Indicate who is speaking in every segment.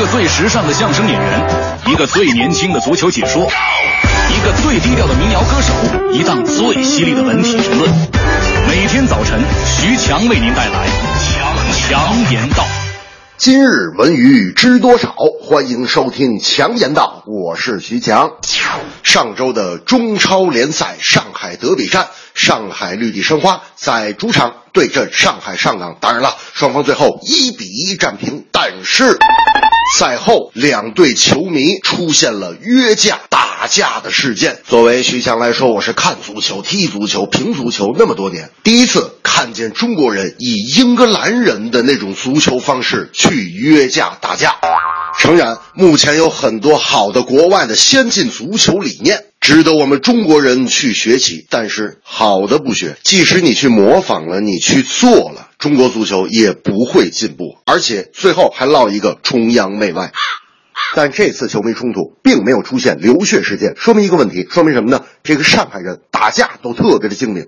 Speaker 1: 一个最时尚的相声演员，一个最年轻的足球解说，一个最低调的民谣歌手，一档最犀利的文体评论。每天早晨，徐强为您带来强强言道。
Speaker 2: 今日文娱知多少？欢迎收听强言道，我是徐强。上周的中超联赛上海德比战，上海绿地申花在主场对阵上海上港，当然了，双方最后一比一战平。但是赛后两队球迷出现了约架、打架的事件。作为徐翔来说，我是看足球、踢足球、评足球那么多年，第一次看见中国人以英格兰人的那种足球方式去约架打架。诚然，目前有很多好的国外的先进足球理念，值得我们中国人去学习。但是好的不学，即使你去模仿了，你去做了，中国足球也不会进步，而且最后还落一个崇洋媚外。但这次球迷冲突并没有出现流血事件，说明一个问题，说明什么呢？这个上海人打架都特别的精明，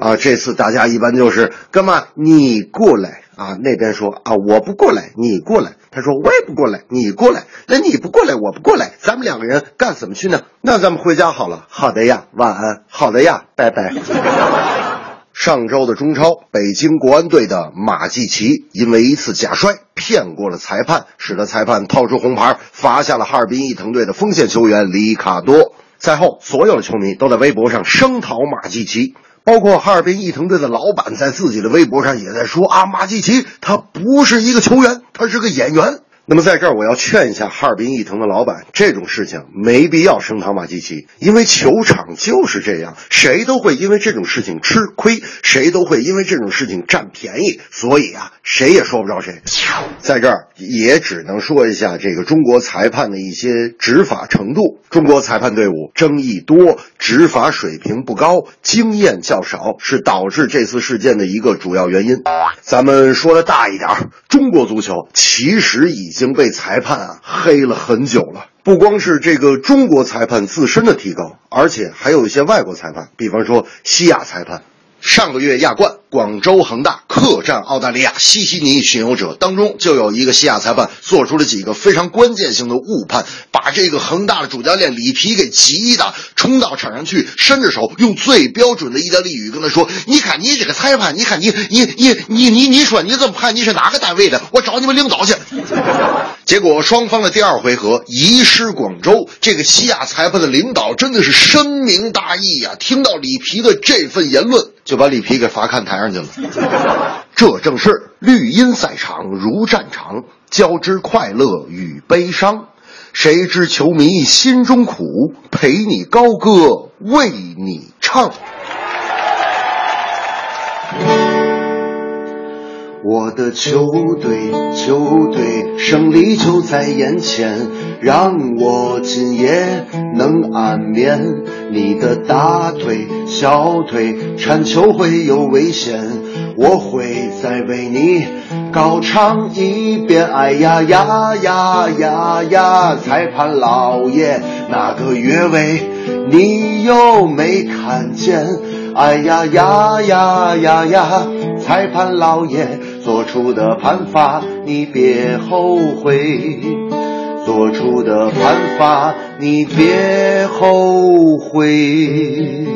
Speaker 2: 啊，这次打架一般就是哥们你过来啊，那边说啊我不过来，你过来。他说我也不过来，你过来，那你不过来，我不过来，咱们两个人干什么去呢？那咱们回家好了。好的呀，晚安。好的呀，拜拜。上周的中超，北京国安队的马季奇因为一次假摔骗过了裁判，使得裁判掏出红牌，罚下了哈尔滨伊藤队的锋线球员里卡多。赛后，所有的球迷都在微博上声讨马季奇。包括哈尔滨伊藤队的老板在自己的微博上也在说啊，马季奇他不是一个球员，他是个演员。那么在这儿我要劝一下哈尔滨伊藤的老板，这种事情没必要声讨马季奇，因为球场就是这样，谁都会因为这种事情吃亏，谁都会因为这种事情占便宜，所以啊，谁也说不着谁。在这儿也只能说一下这个中国裁判的一些执法程度，中国裁判队伍争议多，执法水平不高，经验较少，是导致这次事件的一个主要原因。咱们说的大一点，中国足球其实已。已经被裁判啊黑了很久了，不光是这个中国裁判自身的提高，而且还有一些外国裁判，比方说西亚裁判。上个月亚冠，广州恒大客战澳大利亚西悉尼巡游者当中，就有一个西亚裁判做出了几个非常关键性的误判，把这个恒大的主教练里皮给急的，冲到场上去，伸着手，用最标准的意大利语跟他说：“你看你这个裁判，你看你你你你你你说你怎么判？你是哪个单位的？我找你们领导去。”结果双方的第二回合移师广州，这个西亚裁判的领导真的是深明大义呀！听到里皮的这份言论。就把里皮给罚看台上去了。这正是绿茵赛场如战场，交织快乐与悲伤。谁知球迷心中苦，陪你高歌，为你唱。我的球队，球队，胜利就在眼前，让我今夜能安眠。你的大腿、小腿铲球会有危险，我会再为你高唱一遍。哎呀呀呀呀呀！裁判老爷，那个越位你又没看见？哎呀呀呀呀呀！裁判老爷。做出的判罚，你别后悔；做出的判罚，你别后悔。